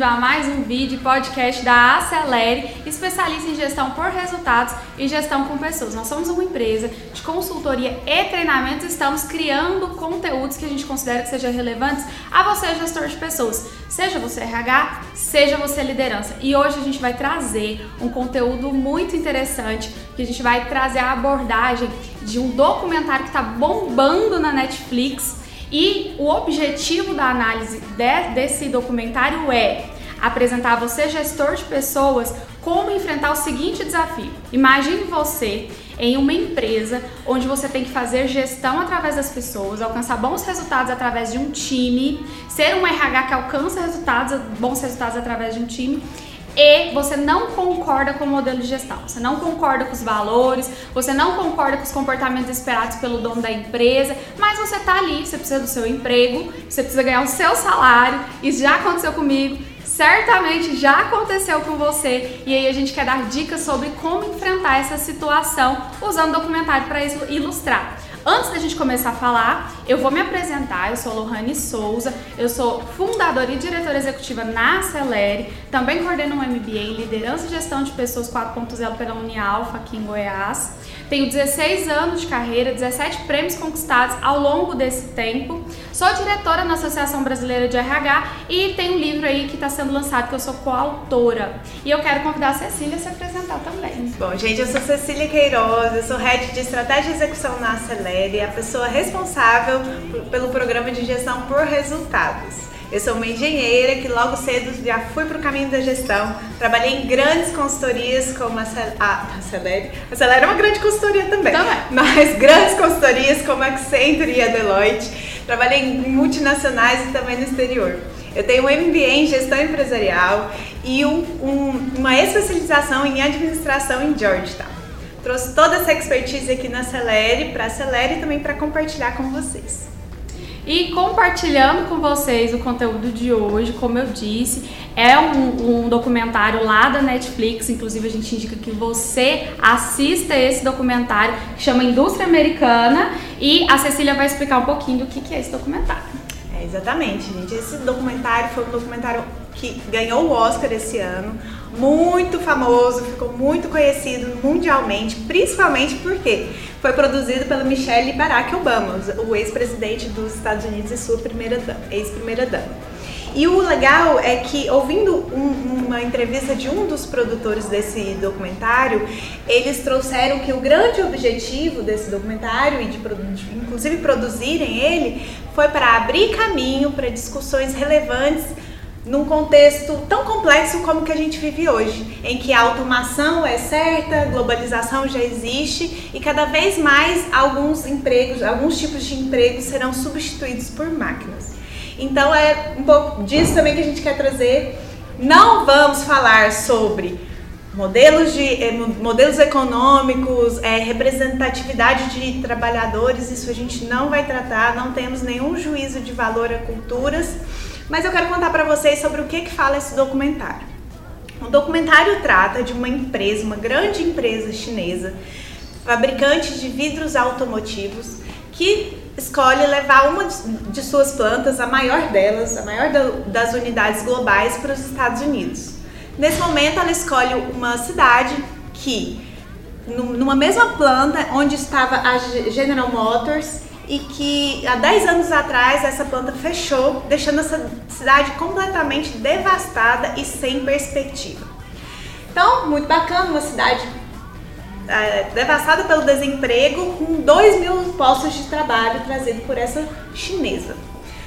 bem-vindo a mais um vídeo podcast da Acelere, especialista em gestão por resultados e gestão com pessoas. Nós somos uma empresa de consultoria e treinamentos estamos criando conteúdos que a gente considera que sejam relevantes a você, gestor de pessoas. Seja você RH, seja você liderança. E hoje a gente vai trazer um conteúdo muito interessante, que a gente vai trazer a abordagem de um documentário que está bombando na Netflix e o objetivo da análise de, desse documentário é apresentar a você, gestor de pessoas, como enfrentar o seguinte desafio. Imagine você em uma empresa onde você tem que fazer gestão através das pessoas, alcançar bons resultados através de um time, ser um RH que alcança resultados, bons resultados através de um time e você não concorda com o modelo de gestão, você não concorda com os valores, você não concorda com os comportamentos esperados pelo dono da empresa, mas você tá ali, você precisa do seu emprego, você precisa ganhar o seu salário, isso já aconteceu comigo, certamente já aconteceu com você, e aí a gente quer dar dicas sobre como enfrentar essa situação usando documentário para ilustrar. Antes da gente começar a falar, eu vou me apresentar. Eu sou Lohane Souza, eu sou fundadora e diretora executiva na Acelere, também coordeno um MBA em Liderança e Gestão de Pessoas 4.0 pela Unialfa aqui em Goiás. Tenho 16 anos de carreira, 17 prêmios conquistados ao longo desse tempo. Sou diretora na Associação Brasileira de RH e tem um livro aí que está sendo lançado que eu sou coautora. E eu quero convidar a Cecília a se apresentar também. Bom, gente, eu sou Cecília Queiroz, eu sou Head de Estratégia e Execução na Acelere, a pessoa responsável pelo programa de gestão por resultados. Eu sou uma engenheira que logo cedo já fui para o caminho da gestão. Trabalhei em grandes consultorias como a, a Acelere. A Acelere é uma grande consultoria também. também. Mas grandes consultorias como a Accenture e a Deloitte. Trabalhei em multinacionais e também no exterior. Eu tenho um MBA em gestão empresarial e um, um, uma especialização em administração em Georgetown. Trouxe toda essa expertise aqui na Acelere, para a Acelere e também para compartilhar com vocês e compartilhando com vocês o conteúdo de hoje, como eu disse, é um, um, documentário lá da Netflix, inclusive a gente indica que você assista esse documentário que chama Indústria Americana e a Cecília vai explicar um pouquinho do que, que é esse documentário. É, exatamente, gente. Esse documentário foi um documentário que ganhou o Oscar esse ano, muito famoso, ficou muito conhecido mundialmente, principalmente porque foi produzido pela Michelle Barack Obama, o ex-presidente dos Estados Unidos e sua primeira ex-primeira dama. E o legal é que, ouvindo um, uma entrevista de um dos produtores desse documentário, eles trouxeram que o grande objetivo desse documentário, e de inclusive produzirem ele, foi para abrir caminho para discussões relevantes num contexto tão complexo como que a gente vive hoje, em que a automação é certa, a globalização já existe e cada vez mais alguns empregos, alguns tipos de empregos serão substituídos por máquinas. Então é um pouco disso também que a gente quer trazer. Não vamos falar sobre modelos, de, eh, modelos econômicos, é, representatividade de trabalhadores, isso a gente não vai tratar, não temos nenhum juízo de valor a culturas mas eu quero contar para vocês sobre o que, que fala esse documentário. O documentário trata de uma empresa, uma grande empresa chinesa, fabricante de vidros automotivos, que escolhe levar uma de suas plantas, a maior delas, a maior das unidades globais, para os Estados Unidos. Nesse momento, ela escolhe uma cidade que, numa mesma planta onde estava a General Motors e que há 10 anos atrás essa planta fechou, deixando essa cidade completamente devastada e sem perspectiva. Então, muito bacana, uma cidade é, devastada pelo desemprego, com 2 mil postos de trabalho trazidos por essa chinesa.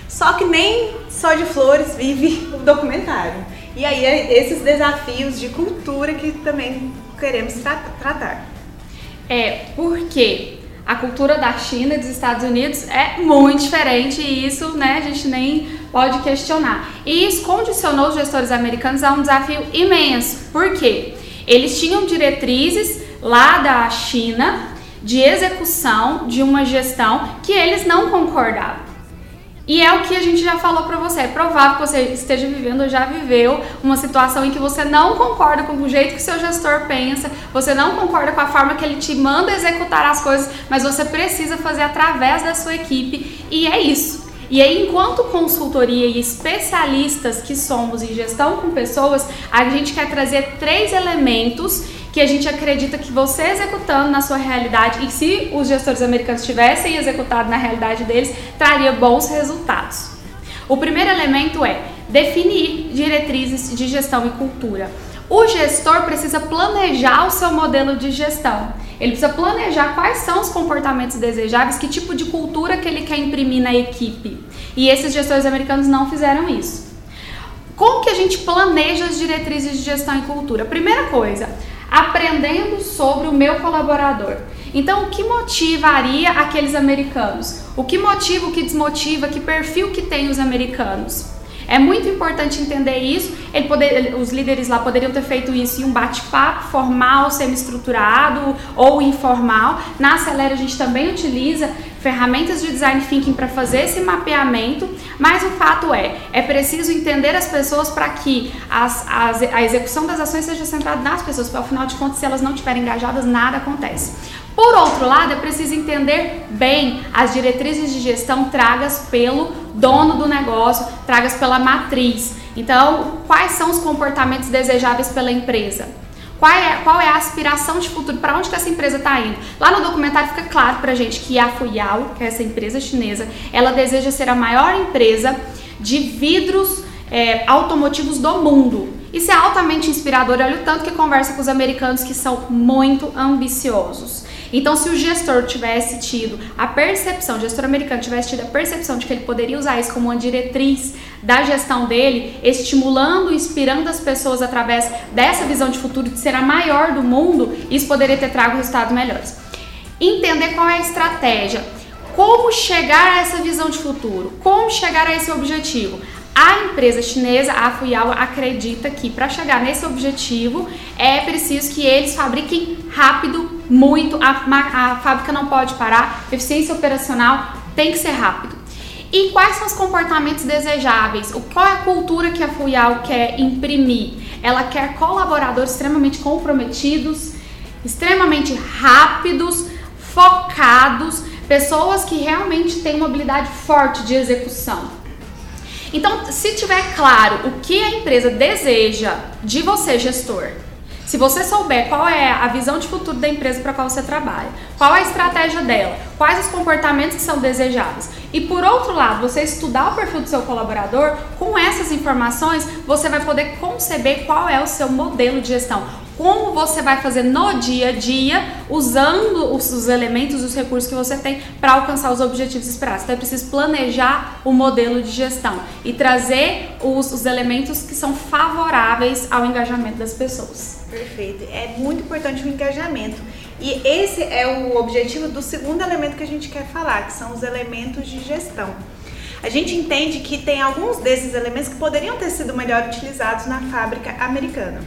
Só que nem só de flores vive o documentário. E aí é esses desafios de cultura que também queremos tra tratar. É, porque a cultura da China e dos Estados Unidos é muito diferente e isso né, a gente nem pode questionar. E isso condicionou os gestores americanos a um desafio imenso. Por quê? Eles tinham diretrizes lá da China de execução de uma gestão que eles não concordavam. E é o que a gente já falou para você. É provável que você esteja vivendo ou já viveu uma situação em que você não concorda com o jeito que seu gestor pensa, você não concorda com a forma que ele te manda executar as coisas, mas você precisa fazer através da sua equipe e é isso. E aí, enquanto consultoria e especialistas que somos em gestão com pessoas, a gente quer trazer três elementos que a gente acredita que você executando na sua realidade e se os gestores americanos tivessem executado na realidade deles, traria bons resultados. O primeiro elemento é definir diretrizes de gestão e cultura. O gestor precisa planejar o seu modelo de gestão. Ele precisa planejar quais são os comportamentos desejáveis, que tipo de cultura que ele quer imprimir na equipe. E esses gestores americanos não fizeram isso. Como que a gente planeja as diretrizes de gestão e cultura? Primeira coisa, aprendendo sobre o meu colaborador. Então, o que motivaria aqueles americanos? O que motiva, o que desmotiva, que perfil que tem os americanos? É muito importante entender isso. Ele poder, os líderes lá poderiam ter feito isso em um bate-papo formal, semi-estruturado ou informal. Na Acelera a gente também utiliza ferramentas de design thinking para fazer esse mapeamento, mas o fato é, é preciso entender as pessoas para que as, as, a execução das ações seja centrada nas pessoas, porque afinal de contas, se elas não estiverem engajadas, nada acontece. Por outro lado, é preciso entender bem as diretrizes de gestão tragas pelo dono do negócio, tragas pela matriz. Então, quais são os comportamentos desejáveis pela empresa? Qual é, qual é a aspiração de futuro? Para onde que essa empresa está indo? Lá no documentário fica claro para a gente que a Fuyao, que é essa empresa chinesa, ela deseja ser a maior empresa de vidros é, automotivos do mundo. Isso é altamente inspirador. Olha o tanto que conversa com os americanos que são muito ambiciosos. Então, se o gestor tivesse tido a percepção, o gestor americano tivesse tido a percepção de que ele poderia usar isso como uma diretriz da gestão dele, estimulando, inspirando as pessoas através dessa visão de futuro de ser a maior do mundo, isso poderia ter trago resultados melhores. Entender qual é a estratégia. Como chegar a essa visão de futuro? Como chegar a esse objetivo? A empresa chinesa, a Fuyao, acredita que para chegar nesse objetivo é preciso que eles fabriquem rápido, muito. A, a fábrica não pode parar, eficiência operacional tem que ser rápido. E quais são os comportamentos desejáveis? O, qual é a cultura que a Fuyao quer imprimir? Ela quer colaboradores extremamente comprometidos, extremamente rápidos, focados, pessoas que realmente têm uma habilidade forte de execução. Então, se tiver claro o que a empresa deseja de você, gestor, se você souber qual é a visão de futuro da empresa para qual você trabalha, qual a estratégia dela, quais os comportamentos que são desejáveis, e por outro lado, você estudar o perfil do seu colaborador, com essas informações, você vai poder conceber qual é o seu modelo de gestão, como você vai fazer no dia a dia, usando os, os elementos, os recursos que você tem para alcançar os objetivos esperados. Então é preciso planejar o modelo de gestão e trazer os, os elementos que são favoráveis ao engajamento das pessoas. Perfeito. É muito importante o engajamento. E esse é o objetivo do segundo elemento que a gente quer falar, que são os elementos de gestão. A gente entende que tem alguns desses elementos que poderiam ter sido melhor utilizados na fábrica americana.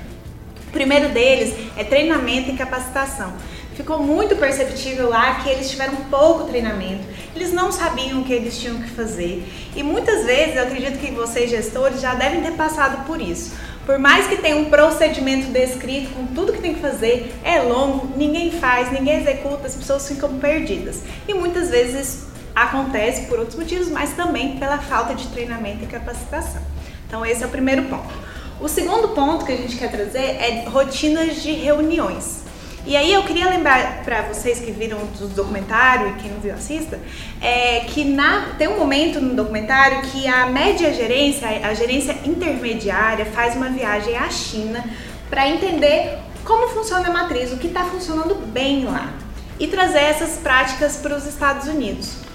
O primeiro deles é treinamento e capacitação. Ficou muito perceptível lá que eles tiveram pouco treinamento, eles não sabiam o que eles tinham que fazer. E muitas vezes, eu acredito que vocês gestores já devem ter passado por isso. Por mais que tenha um procedimento descrito com tudo que tem que fazer, é longo, ninguém faz, ninguém executa, as pessoas ficam perdidas. E muitas vezes acontece por outros motivos, mas também pela falta de treinamento e capacitação. Então esse é o primeiro ponto. O segundo ponto que a gente quer trazer é rotinas de reuniões. E aí eu queria lembrar para vocês que viram o documentário e quem não viu assista, é que na, tem um momento no documentário que a média gerência, a gerência intermediária, faz uma viagem à China para entender como funciona a matriz, o que está funcionando bem lá e trazer essas práticas para os Estados Unidos.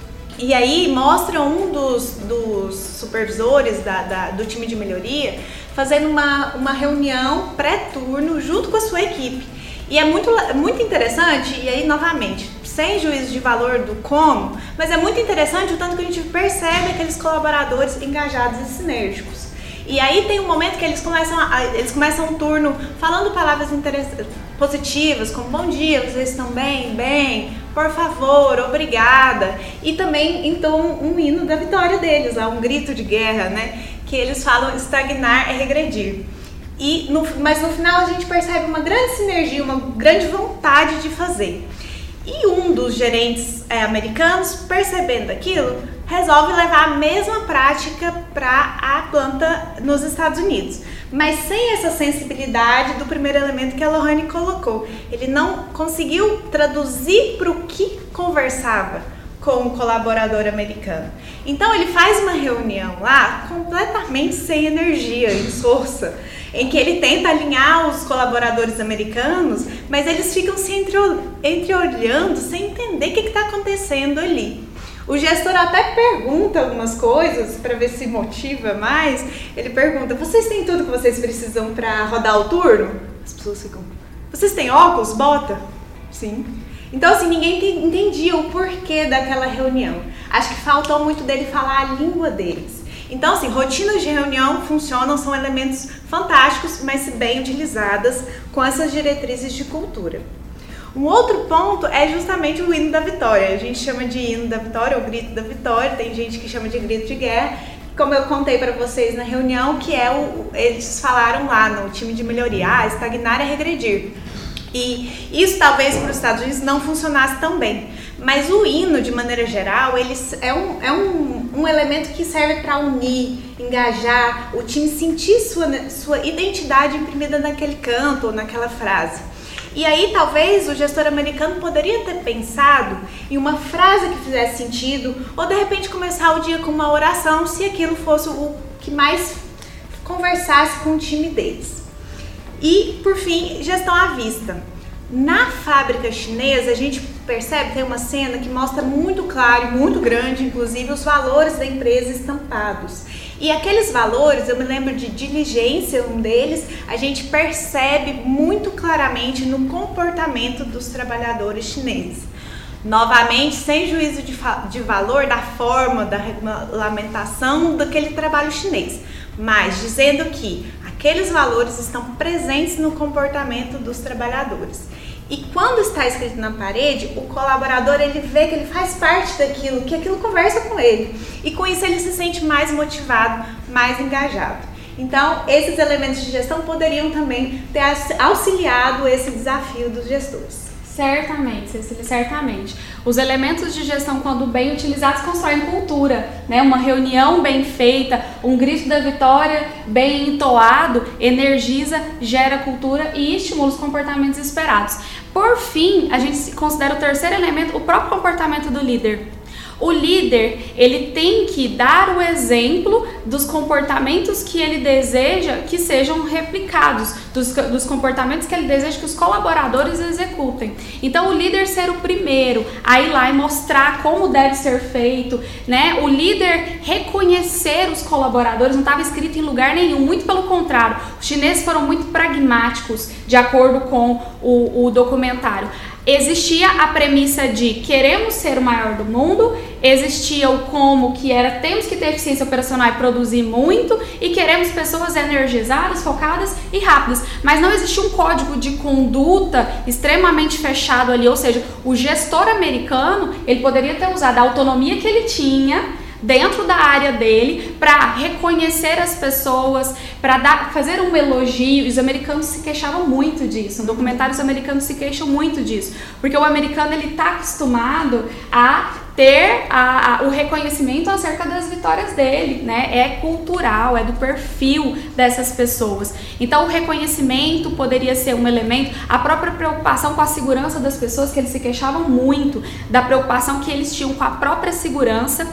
E aí mostra um dos, dos supervisores da, da, do time de melhoria fazendo uma, uma reunião pré-turno junto com a sua equipe. E é muito, muito interessante, e aí novamente, sem juízo de valor do como, mas é muito interessante o tanto que a gente percebe aqueles colaboradores engajados e sinérgicos. E aí tem um momento que eles começam, a, eles começam um turno falando palavras positivas, como bom dia, vocês estão bem? Bem, por favor, obrigada. E também então um hino da vitória deles, um grito de guerra, né? Que eles falam estagnar é regredir. E no, mas no final a gente percebe uma grande sinergia, uma grande vontade de fazer. E um dos gerentes é, americanos, percebendo aquilo, resolve levar a mesma prática para a planta nos Estados Unidos. Mas sem essa sensibilidade do primeiro elemento que a Lohane colocou. Ele não conseguiu traduzir para o que conversava com o colaborador americano. Então ele faz uma reunião lá completamente sem energia e força, em que ele tenta alinhar os colaboradores americanos, mas eles ficam se entreolhando sem entender o que está acontecendo ali. O gestor até pergunta algumas coisas para ver se motiva mais. Ele pergunta: Vocês têm tudo que vocês precisam para rodar o turno? As pessoas ficam: Vocês têm óculos? Bota? Sim. Então, assim, ninguém entendia o porquê daquela reunião. Acho que faltou muito dele falar a língua deles. Então, assim, rotinas de reunião funcionam, são elementos fantásticos, mas bem utilizadas com essas diretrizes de cultura. Um outro ponto é justamente o hino da vitória. A gente chama de hino da vitória ou grito da vitória, tem gente que chama de grito de guerra. Como eu contei para vocês na reunião, que é o eles falaram lá no time de melhoria, ah, estagnar é regredir. E isso talvez para os Estados Unidos não funcionasse tão bem. Mas o hino, de maneira geral, ele é um, é um, um elemento que serve para unir, engajar, o time sentir sua, sua identidade imprimida naquele canto ou naquela frase. E aí talvez o gestor americano poderia ter pensado em uma frase que fizesse sentido, ou de repente começar o dia com uma oração, se aquilo fosse o que mais conversasse com o time deles. E, por fim, gestão à vista. Na fábrica chinesa, a gente percebe, tem uma cena que mostra muito claro, muito grande, inclusive, os valores da empresa estampados. E aqueles valores, eu me lembro de diligência, um deles, a gente percebe muito claramente no comportamento dos trabalhadores chineses. Novamente, sem juízo de, de valor da forma da regulamentação daquele trabalho chinês, mas dizendo que aqueles valores estão presentes no comportamento dos trabalhadores. E quando está escrito na parede, o colaborador ele vê que ele faz parte daquilo, que aquilo conversa com ele. E com isso ele se sente mais motivado, mais engajado. Então, esses elementos de gestão poderiam também ter auxiliado esse desafio dos gestores. Certamente, Cecília, certamente. Os elementos de gestão, quando bem utilizados, constroem cultura. Né? Uma reunião bem feita, um grito da vitória bem entoado, energiza, gera cultura e estimula os comportamentos esperados. Por fim, a gente considera o terceiro elemento, o próprio comportamento do líder. O líder, ele tem que dar o exemplo dos comportamentos que ele deseja que sejam replicados, dos, dos comportamentos que ele deseja que os colaboradores executem. Então, o líder ser o primeiro a ir lá e mostrar como deve ser feito, né? O líder reconhecer os colaboradores, não estava escrito em lugar nenhum, muito pelo contrário. Os chineses foram muito pragmáticos, de acordo com o, o documentário existia a premissa de queremos ser o maior do mundo, existia o como que era temos que ter eficiência operacional e produzir muito e queremos pessoas energizadas, focadas e rápidas, mas não existia um código de conduta extremamente fechado ali, ou seja, o gestor americano, ele poderia ter usado a autonomia que ele tinha dentro da área dele para reconhecer as pessoas, para fazer um elogio. Os americanos se queixavam muito disso. No documentário os americanos se queixam muito disso, porque o americano ele está acostumado a ter a, a, o reconhecimento acerca das vitórias dele, né? É cultural, é do perfil dessas pessoas. Então, o reconhecimento poderia ser um elemento, a própria preocupação com a segurança das pessoas, que eles se queixavam muito da preocupação que eles tinham com a própria segurança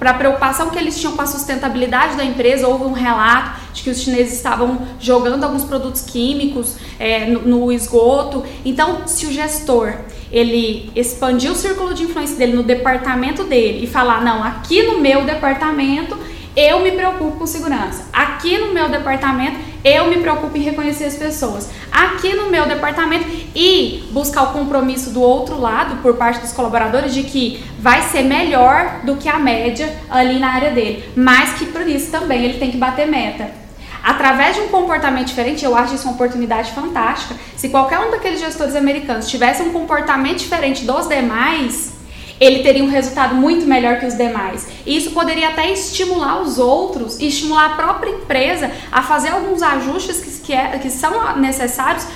para a preocupação que eles tinham com a sustentabilidade da empresa, houve um relato de que os chineses estavam jogando alguns produtos químicos é, no, no, esgoto. Então, se o gestor ele expandir o círculo de influência dele no departamento dele e falar, não, aqui no meu departamento eu me preocupo com segurança. Aqui no meu departamento, eu me preocupo em reconhecer as pessoas. Aqui no meu departamento e buscar o compromisso do outro lado, por parte dos colaboradores, de que vai ser melhor do que a média ali na área dele. Mas que por isso também ele tem que bater meta. Através de um comportamento diferente, eu acho isso uma oportunidade fantástica. Se qualquer um daqueles gestores americanos tivesse um comportamento diferente dos demais, ele teria um resultado muito melhor que os demais. E isso poderia até estimular os outros estimular a própria empresa a fazer alguns ajustes que, que, é, que são necessários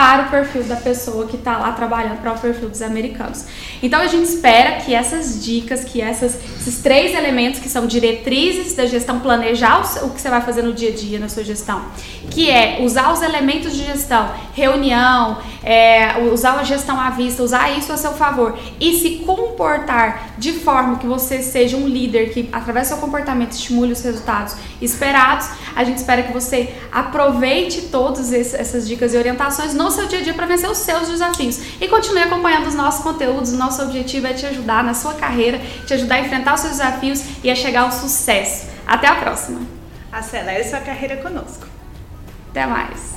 para o perfil da pessoa que está lá trabalhando para o perfil dos americanos. Então a gente espera que essas dicas, que essas, esses três elementos que são diretrizes da gestão, planejar o, que você vai fazer no dia a dia na sua gestão, que é usar os elementos de gestão, reunião, é, usar a gestão à vista, usar isso a seu favor e se comportar de forma que você seja um líder que através do seu comportamento estimule os resultados esperados. A gente espera que você aproveite todas essas dicas e orientações no seu dia a dia para vencer os seus desafios. E continue acompanhando os nossos conteúdos. Nosso objetivo é te ajudar na sua carreira, te ajudar a enfrentar os seus desafios e a chegar ao sucesso. Até a próxima. Acelere sua carreira conosco. Até mais.